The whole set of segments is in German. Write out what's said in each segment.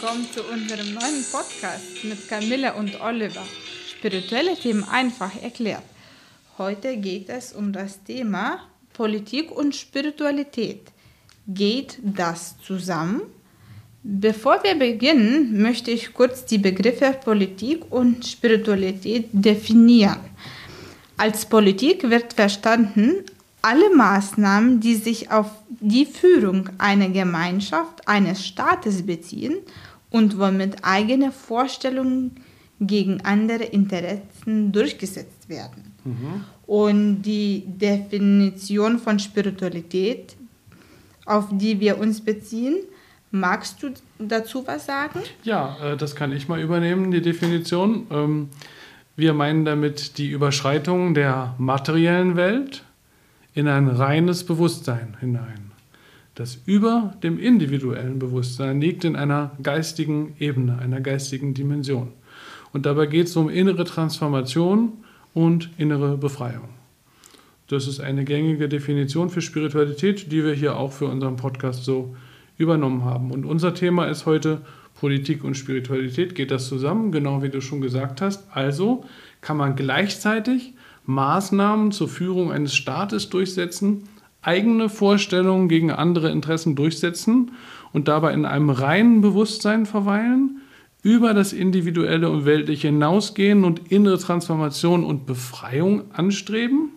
willkommen zu unserem neuen Podcast mit Camilla und Oliver. Spirituelle Themen einfach erklärt. Heute geht es um das Thema Politik und Spiritualität. Geht das zusammen? Bevor wir beginnen, möchte ich kurz die Begriffe Politik und Spiritualität definieren. Als Politik wird verstanden alle Maßnahmen, die sich auf die Führung einer Gemeinschaft, eines Staates beziehen und womit eigene Vorstellungen gegen andere Interessen durchgesetzt werden. Mhm. Und die Definition von Spiritualität, auf die wir uns beziehen, magst du dazu was sagen? Ja, äh, das kann ich mal übernehmen, die Definition. Ähm, wir meinen damit die Überschreitung der materiellen Welt in ein reines Bewusstsein hinein. Das über dem individuellen Bewusstsein liegt in einer geistigen Ebene, einer geistigen Dimension. Und dabei geht es um innere Transformation und innere Befreiung. Das ist eine gängige Definition für Spiritualität, die wir hier auch für unseren Podcast so übernommen haben. Und unser Thema ist heute Politik und Spiritualität. Geht das zusammen? Genau wie du schon gesagt hast. Also kann man gleichzeitig Maßnahmen zur Führung eines Staates durchsetzen, eigene Vorstellungen gegen andere Interessen durchsetzen und dabei in einem reinen Bewusstsein verweilen, über das Individuelle und Weltliche hinausgehen und innere Transformation und Befreiung anstreben?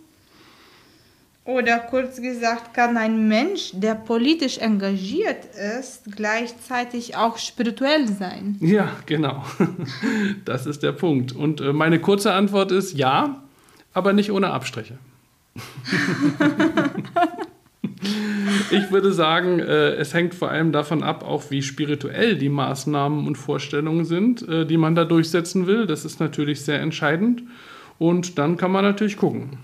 Oder kurz gesagt, kann ein Mensch, der politisch engagiert ist, gleichzeitig auch spirituell sein? Ja, genau. Das ist der Punkt. Und äh, meine kurze Antwort ist ja aber nicht ohne Abstriche. ich würde sagen, äh, es hängt vor allem davon ab, auch wie spirituell die Maßnahmen und Vorstellungen sind, äh, die man da durchsetzen will. Das ist natürlich sehr entscheidend. Und dann kann man natürlich gucken.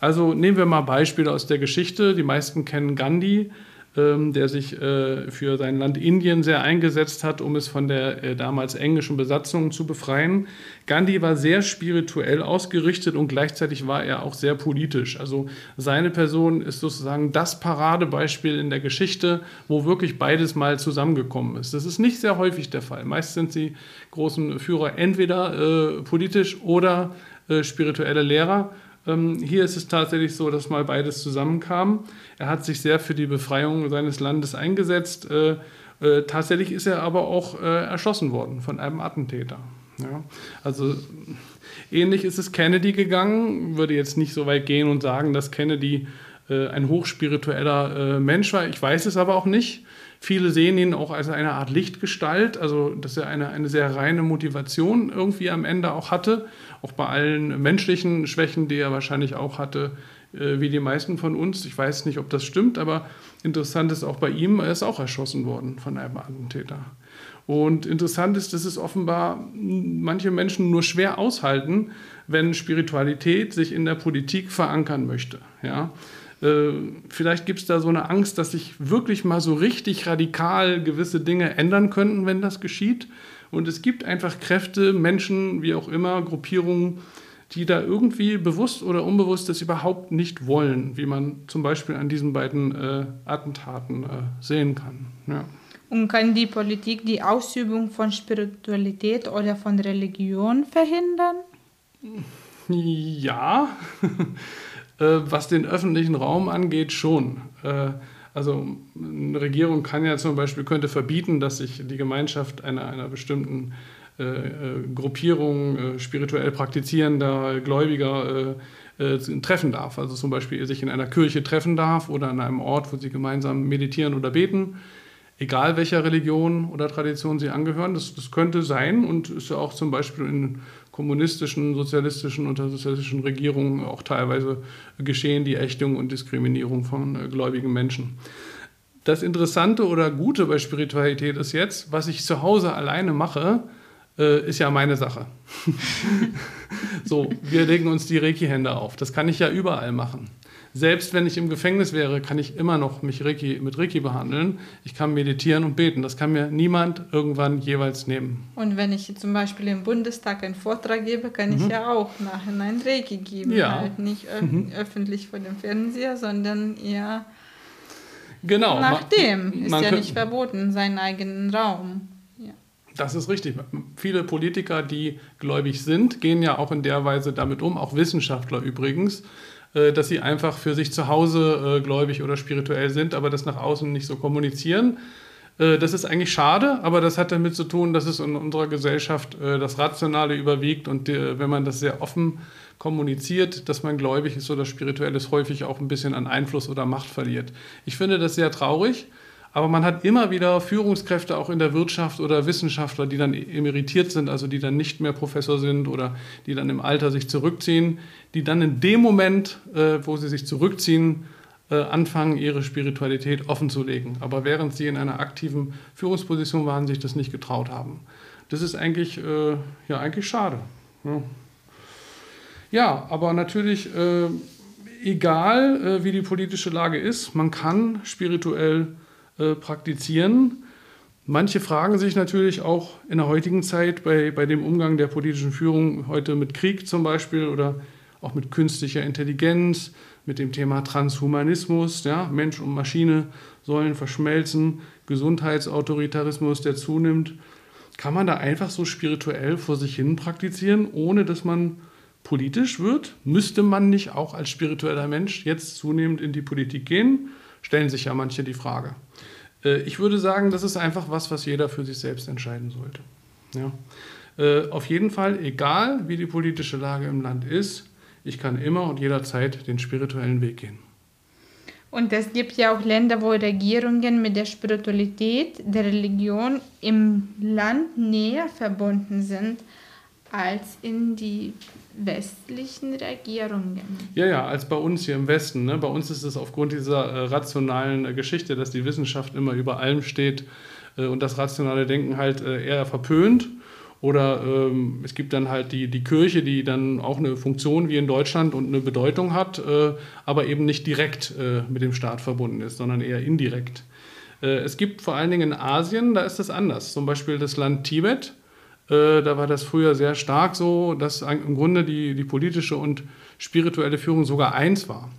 Also nehmen wir mal Beispiele aus der Geschichte. Die meisten kennen Gandhi der sich äh, für sein Land Indien sehr eingesetzt hat, um es von der äh, damals englischen Besatzung zu befreien. Gandhi war sehr spirituell ausgerichtet und gleichzeitig war er auch sehr politisch. Also seine Person ist sozusagen das Paradebeispiel in der Geschichte, wo wirklich beides mal zusammengekommen ist. Das ist nicht sehr häufig der Fall. Meist sind die großen Führer entweder äh, politisch oder äh, spirituelle Lehrer. Ähm, hier ist es tatsächlich so, dass mal beides zusammenkam. Er hat sich sehr für die Befreiung seines Landes eingesetzt. Äh, äh, tatsächlich ist er aber auch äh, erschossen worden von einem Attentäter. Ja? Also ähnlich ist es Kennedy gegangen. Würde jetzt nicht so weit gehen und sagen, dass Kennedy äh, ein hochspiritueller äh, Mensch war. Ich weiß es aber auch nicht. Viele sehen ihn auch als eine Art Lichtgestalt, also dass er eine, eine sehr reine Motivation irgendwie am Ende auch hatte, auch bei allen menschlichen Schwächen, die er wahrscheinlich auch hatte, äh, wie die meisten von uns. Ich weiß nicht, ob das stimmt, aber interessant ist auch bei ihm, er ist auch erschossen worden von einem Attentäter. Und interessant ist, dass es offenbar manche Menschen nur schwer aushalten, wenn Spiritualität sich in der Politik verankern möchte. Ja? Äh, vielleicht gibt es da so eine Angst, dass sich wirklich mal so richtig radikal gewisse Dinge ändern könnten, wenn das geschieht. Und es gibt einfach Kräfte, Menschen, wie auch immer, Gruppierungen, die da irgendwie bewusst oder unbewusst das überhaupt nicht wollen, wie man zum Beispiel an diesen beiden äh, Attentaten äh, sehen kann. Ja. Und kann die Politik die Ausübung von Spiritualität oder von Religion verhindern? Ja. Äh, was den öffentlichen Raum angeht, schon. Äh, also eine Regierung kann ja zum Beispiel, könnte verbieten, dass sich die Gemeinschaft einer, einer bestimmten äh, Gruppierung spirituell praktizierender Gläubiger treffen darf. Also zum Beispiel sich in einer Kirche treffen darf oder an einem Ort, wo sie gemeinsam meditieren oder beten. Egal welcher Religion oder Tradition sie angehören, das, das könnte sein und ist ja auch zum Beispiel in kommunistischen, sozialistischen und sozialistischen Regierungen auch teilweise geschehen, die Ächtung und Diskriminierung von äh, gläubigen Menschen. Das Interessante oder Gute bei Spiritualität ist jetzt, was ich zu Hause alleine mache, äh, ist ja meine Sache. so, wir legen uns die Reiki-Hände auf. Das kann ich ja überall machen. Selbst wenn ich im Gefängnis wäre, kann ich immer noch mich Reiki, mit Reiki behandeln. Ich kann meditieren und beten. Das kann mir niemand irgendwann jeweils nehmen. Und wenn ich zum Beispiel im Bundestag einen Vortrag gebe, kann mhm. ich ja auch nachher einen Reiki geben. Ja. Halt nicht öf mhm. öffentlich vor dem Fernseher, sondern eher genau. nachdem. Ist ja nicht verboten, seinen eigenen Raum. Das ist richtig. Viele Politiker, die gläubig sind, gehen ja auch in der Weise damit um, auch Wissenschaftler übrigens, dass sie einfach für sich zu Hause äh, gläubig oder spirituell sind, aber das nach außen nicht so kommunizieren. Äh, das ist eigentlich schade, aber das hat damit zu tun, dass es in unserer Gesellschaft das Rationale überwiegt und wenn man das sehr offen kommuniziert, dass man gläubig ist oder spirituell ist, häufig auch ein bisschen an Einfluss oder Macht verliert. Ich finde das sehr traurig. Aber man hat immer wieder Führungskräfte auch in der Wirtschaft oder Wissenschaftler, die dann emeritiert sind, also die dann nicht mehr Professor sind oder die dann im Alter sich zurückziehen, die dann in dem Moment, äh, wo sie sich zurückziehen, äh, anfangen, ihre Spiritualität offenzulegen. Aber während sie in einer aktiven Führungsposition waren, sich das nicht getraut haben. Das ist eigentlich, äh, ja, eigentlich schade. Ja, ja aber natürlich, äh, egal äh, wie die politische Lage ist, man kann spirituell äh, praktizieren. Manche fragen sich natürlich auch in der heutigen Zeit bei, bei dem Umgang der politischen Führung heute mit Krieg zum Beispiel oder auch mit künstlicher Intelligenz, mit dem Thema Transhumanismus, ja, Mensch und Maschine sollen verschmelzen, Gesundheitsautoritarismus, der zunimmt. Kann man da einfach so spirituell vor sich hin praktizieren, ohne dass man politisch wird? Müsste man nicht auch als spiritueller Mensch jetzt zunehmend in die Politik gehen? Stellen sich ja manche die Frage. Äh, ich würde sagen, das ist einfach was, was jeder für sich selbst entscheiden sollte. Ja. Äh, auf jeden Fall, egal wie die politische Lage im Land ist, ich kann immer und jederzeit den spirituellen Weg gehen. Und es gibt ja auch Länder, wo Regierungen mit der Spiritualität der Religion im Land näher verbunden sind als in die westlichen Regierungen. Ja, ja, als bei uns hier im Westen. Ne? Bei uns ist es aufgrund dieser äh, rationalen äh, Geschichte, dass die Wissenschaft immer über allem steht äh, und das rationale Denken halt äh, eher verpönt. Oder ähm, es gibt dann halt die, die Kirche, die dann auch eine Funktion wie in Deutschland und eine Bedeutung hat, äh, aber eben nicht direkt äh, mit dem Staat verbunden ist, sondern eher indirekt. es gibt vor allen Dingen in Asien, da ist das anders. Zum Beispiel das Land Tibet äh, da war das früher sehr stark so, dass im Grunde die, die politische und spirituelle Führung sogar eins war.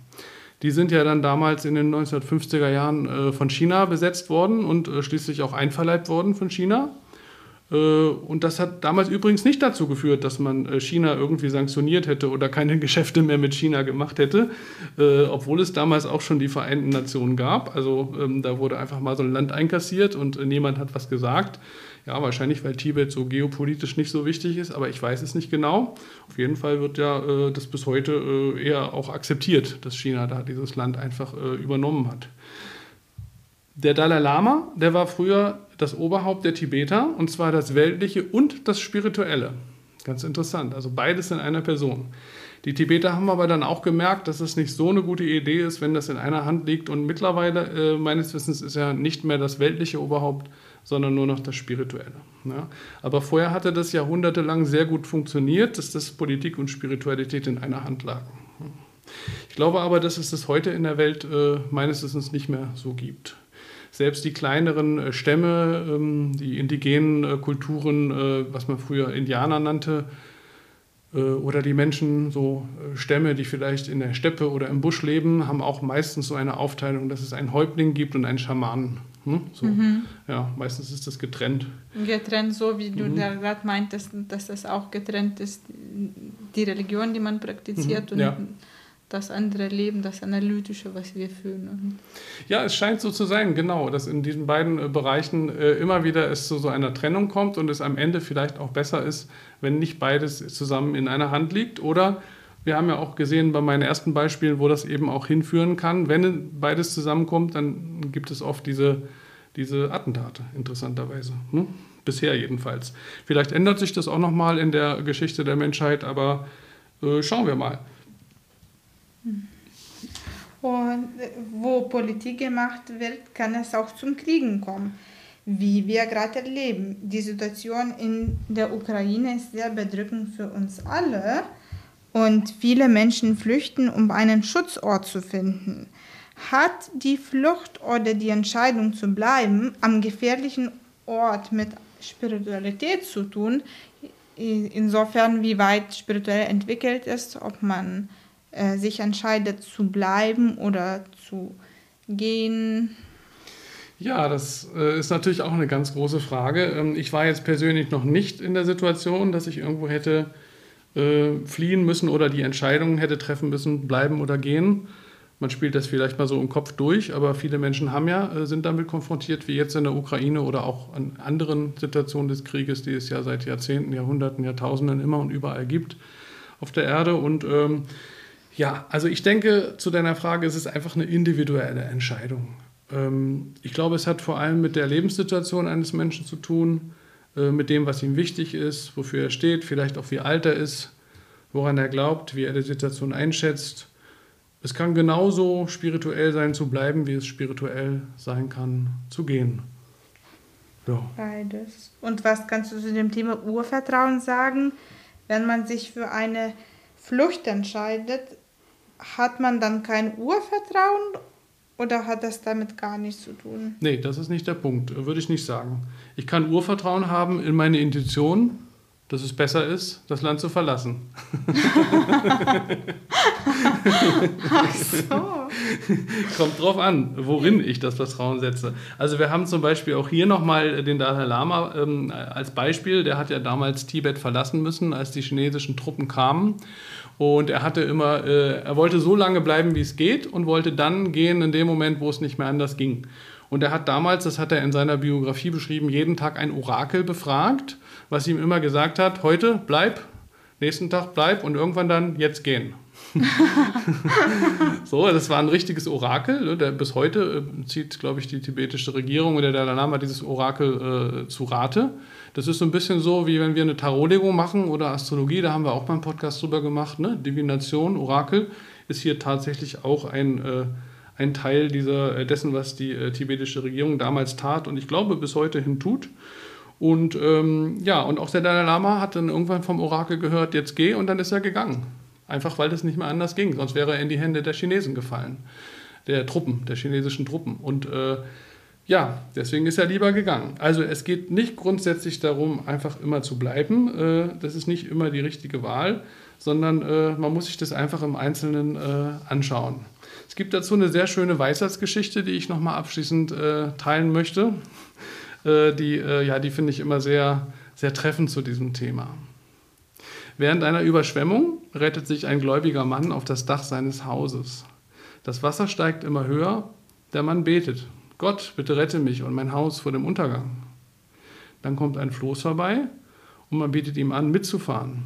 Die sind ja dann damals in den 1950er Jahren äh, von China besetzt worden und äh, schließlich auch einverleibt worden von China. Und das hat damals übrigens nicht dazu geführt, dass man China irgendwie sanktioniert hätte oder keine Geschäfte mehr mit China gemacht hätte, obwohl es damals auch schon die Vereinten Nationen gab. Also ähm, da wurde einfach mal so ein Land einkassiert und niemand hat was gesagt. Ja, wahrscheinlich, weil Tibet so geopolitisch nicht so wichtig ist, aber ich weiß es nicht genau. Auf jeden Fall wird ja äh, das bis heute äh, eher auch akzeptiert, dass China da dieses Land einfach äh, übernommen hat. Der Dalai Lama, der war früher das Oberhaupt der Tibeter, und zwar das Weltliche und das Spirituelle. Ganz interessant, also beides in einer Person. Die Tibeter haben aber dann auch gemerkt, dass es nicht so eine gute Idee ist, wenn das in einer Hand liegt. Und mittlerweile, äh, meines Wissens, ist ja nicht mehr das weltliche Oberhaupt, sondern nur noch das Spirituelle. Ja. Aber vorher hatte das jahrhundertelang sehr gut funktioniert, dass das Politik und Spiritualität in einer Hand lagen. Ich glaube aber, dass es das heute in der Welt äh, meines Wissens nicht mehr so gibt. Selbst die kleineren äh, Stämme, ähm, die indigenen äh, Kulturen, äh, was man früher Indianer nannte, oder die Menschen, so Stämme, die vielleicht in der Steppe oder im Busch leben, haben auch meistens so eine Aufteilung, dass es einen Häuptling gibt und einen Schamanen. Hm? So. Mhm. Ja, meistens ist das getrennt. Getrennt, so wie du mhm. da gerade meintest, dass das auch getrennt ist, die Religion, die man praktiziert mhm. und ja. Das andere Leben, das Analytische, was wir fühlen. Ja, es scheint so zu sein, genau, dass in diesen beiden äh, Bereichen äh, immer wieder es zu so einer Trennung kommt und es am Ende vielleicht auch besser ist, wenn nicht beides zusammen in einer Hand liegt oder wir haben ja auch gesehen bei meinen ersten Beispielen, wo das eben auch hinführen kann. Wenn beides zusammenkommt, dann gibt es oft diese, diese Attentate, interessanterweise. Ne? Bisher jedenfalls. Vielleicht ändert sich das auch nochmal in der Geschichte der Menschheit, aber äh, schauen wir mal. Und äh, wo Politik gemacht wird, kann es auch zum Kriegen kommen. Wie wir gerade erleben. Die Situation in der Ukraine ist sehr bedrückend für uns alle und viele Menschen flüchten, um einen Schutzort zu finden. Hat die Flucht oder die Entscheidung zu bleiben am gefährlichen Ort mit Spiritualität zu tun, insofern wie weit spirituell entwickelt ist, ob man äh, sich entscheidet zu bleiben oder zu gehen? Ja, das äh, ist natürlich auch eine ganz große Frage. Ähm, ich war jetzt persönlich noch nicht in der Situation, dass ich irgendwo hätte äh, fliehen müssen oder die Entscheidung hätte treffen müssen, bleiben oder gehen. Man spielt das vielleicht mal so im Kopf durch, aber viele Menschen haben ja, sind damit konfrontiert, wie jetzt in der Ukraine oder auch an anderen Situationen des Krieges, die es ja seit Jahrzehnten, Jahrhunderten, Jahrtausenden immer und überall gibt auf der Erde. Und ähm, ja, also ich denke, zu deiner Frage, es ist einfach eine individuelle Entscheidung. Ähm, ich glaube, es hat vor allem mit der Lebenssituation eines Menschen zu tun, äh, mit dem, was ihm wichtig ist, wofür er steht, vielleicht auch wie alt er ist, woran er glaubt, wie er die Situation einschätzt. Es kann genauso spirituell sein zu bleiben, wie es spirituell sein kann zu gehen. Ja. Beides. Und was kannst du zu dem Thema Urvertrauen sagen? Wenn man sich für eine Flucht entscheidet, hat man dann kein Urvertrauen oder hat das damit gar nichts zu tun? Nee, das ist nicht der Punkt, würde ich nicht sagen. Ich kann Urvertrauen haben in meine Intuition, dass es besser ist, das Land zu verlassen. Ach so. Kommt drauf an, worin ich das Vertrauen setze. Also wir haben zum Beispiel auch hier nochmal den Dalai Lama ähm, als Beispiel. Der hat ja damals Tibet verlassen müssen, als die chinesischen Truppen kamen. Und er hatte immer, äh, er wollte so lange bleiben, wie es geht und wollte dann gehen in dem Moment, wo es nicht mehr anders ging. Und er hat damals, das hat er in seiner Biografie beschrieben, jeden Tag ein Orakel befragt, was ihm immer gesagt hat, heute bleib, nächsten Tag bleib und irgendwann dann jetzt gehen. so, das war ein richtiges Orakel. Ne, bis heute äh, zieht, glaube ich, die tibetische Regierung oder der Dalai Lama dieses Orakel äh, zu Rate. Das ist so ein bisschen so, wie wenn wir eine Tarotlegung machen oder Astrologie, da haben wir auch mal einen Podcast drüber gemacht. Ne? Divination, Orakel ist hier tatsächlich auch ein, äh, ein Teil dieser, äh, dessen, was die äh, tibetische Regierung damals tat und ich glaube bis heute hin tut. Und ähm, ja, und auch der Dalai Lama hat dann irgendwann vom Orakel gehört, jetzt geh, und dann ist er gegangen. Einfach weil es nicht mehr anders ging, sonst wäre er in die Hände der Chinesen gefallen, der Truppen, der chinesischen Truppen. Und äh, ja, deswegen ist er lieber gegangen. Also es geht nicht grundsätzlich darum, einfach immer zu bleiben. Äh, das ist nicht immer die richtige Wahl, sondern äh, man muss sich das einfach im Einzelnen äh, anschauen. Es gibt dazu eine sehr schöne Weisheitsgeschichte, die ich nochmal abschließend teilen möchte. die ja, die finde ich immer sehr, sehr treffend zu diesem Thema. Während einer Überschwemmung rettet sich ein gläubiger Mann auf das Dach seines Hauses. Das Wasser steigt immer höher, der Mann betet. Gott, bitte rette mich und mein Haus vor dem Untergang. Dann kommt ein Floß vorbei und man bietet ihm an, mitzufahren.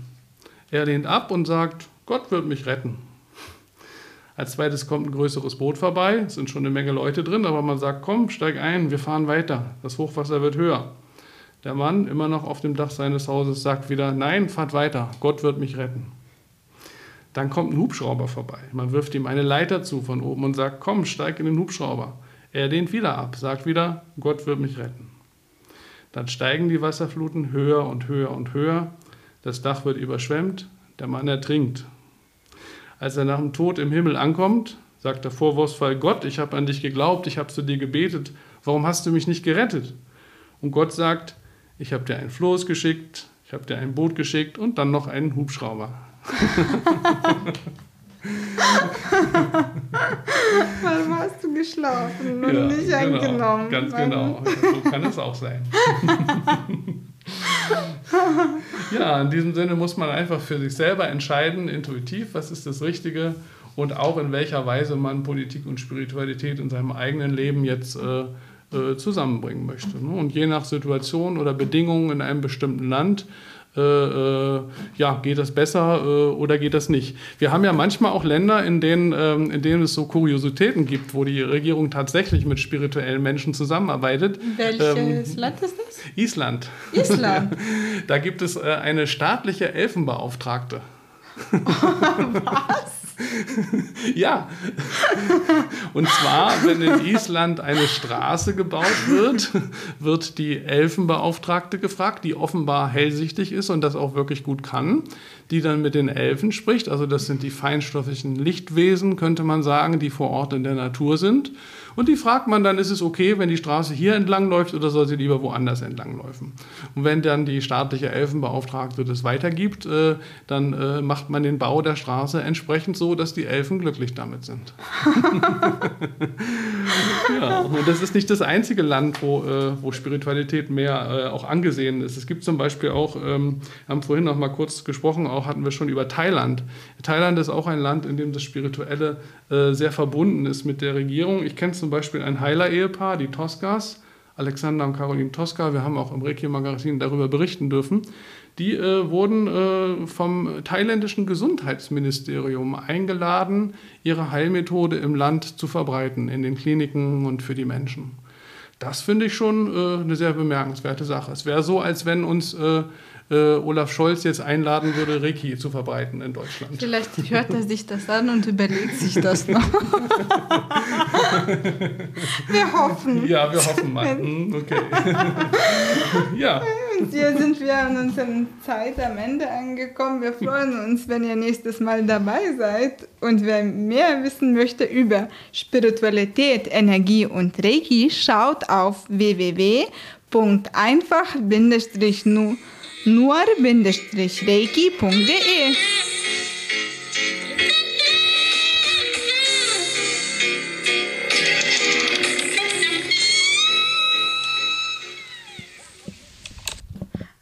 Er lehnt ab und sagt, Gott wird mich retten. Als zweites kommt ein größeres Boot vorbei, es sind schon eine Menge Leute drin, aber man sagt, komm, steig ein, wir fahren weiter, das Hochwasser wird höher. Der Mann, immer noch auf dem Dach seines Hauses, sagt wieder, nein, fahrt weiter, Gott wird mich retten. Dann kommt ein Hubschrauber vorbei. Man wirft ihm eine Leiter zu von oben und sagt, komm, steig in den Hubschrauber. Er lehnt wieder ab, sagt wieder, Gott wird mich retten. Dann steigen die Wasserfluten höher und höher und höher. Das Dach wird überschwemmt, der Mann ertrinkt. Als er nach dem Tod im Himmel ankommt, sagt der vorwurfsvoll Gott, ich habe an dich geglaubt, ich habe zu dir gebetet, warum hast du mich nicht gerettet? Und Gott sagt, ich habe dir ein Floß geschickt, ich habe dir ein Boot geschickt und dann noch einen Hubschrauber. Warum hast du geschlafen und ja, nicht genau, angenommen? Ganz genau. So kann es auch sein. ja, in diesem Sinne muss man einfach für sich selber entscheiden, intuitiv, was ist das Richtige und auch in welcher Weise man Politik und Spiritualität in seinem eigenen Leben jetzt äh, äh, zusammenbringen möchte. Ne? Und je nach Situation oder Bedingungen in einem bestimmten Land äh, äh, ja, geht das besser äh, oder geht das nicht? Wir haben ja manchmal auch Länder, in denen, ähm, in denen es so Kuriositäten gibt, wo die Regierung tatsächlich mit spirituellen Menschen zusammenarbeitet. Welches ähm, Land ist das? Island. Island. da gibt es äh, eine staatliche Elfenbeauftragte. Was? Ja. Und zwar, wenn in Island eine Straße gebaut wird, wird die Elfenbeauftragte gefragt, die offenbar hellsichtig ist und das auch wirklich gut kann, die dann mit den Elfen spricht. Also das sind die feinstofflichen Lichtwesen, könnte man sagen, die vor Ort in der Natur sind. Und die fragt man dann, ist es okay, wenn die Straße hier entlang läuft oder soll sie lieber woanders entlang laufen? Und wenn dann die staatliche Elfenbeauftragte das weitergibt, äh, dann äh, macht man den Bau der Straße entsprechend so, dass die Elfen glücklich damit sind. ja, und das ist nicht das einzige Land, wo, äh, wo Spiritualität mehr äh, auch angesehen ist. Es gibt zum Beispiel auch, ähm, haben vorhin noch mal kurz gesprochen, auch hatten wir schon über Thailand. Thailand ist auch ein Land, in dem das Spirituelle äh, sehr verbunden ist mit der Regierung. Ich kenne zum Beispiel ein Heiler-Ehepaar, die Toskas, Alexander und Caroline Tosca. Wir haben auch im Reiki-Magazin darüber berichten dürfen. Die äh, wurden äh, vom thailändischen Gesundheitsministerium eingeladen, ihre Heilmethode im Land zu verbreiten, in den Kliniken und für die Menschen. Das finde ich schon äh, eine sehr bemerkenswerte Sache. Es wäre so, als wenn uns äh, äh, Olaf Scholz jetzt einladen würde, Reiki zu verbreiten in Deutschland. Vielleicht hört er sich das an und überlegt sich das noch. wir hoffen. Ja, wir hoffen mal. Hm, okay. ja. Und hier sind wir an unserer Zeit am Ende angekommen. Wir freuen uns, wenn ihr nächstes Mal dabei seid. Und wer mehr wissen möchte über Spiritualität, Energie und Reiki, schaut auf www.einfach-nur nur-reiki.de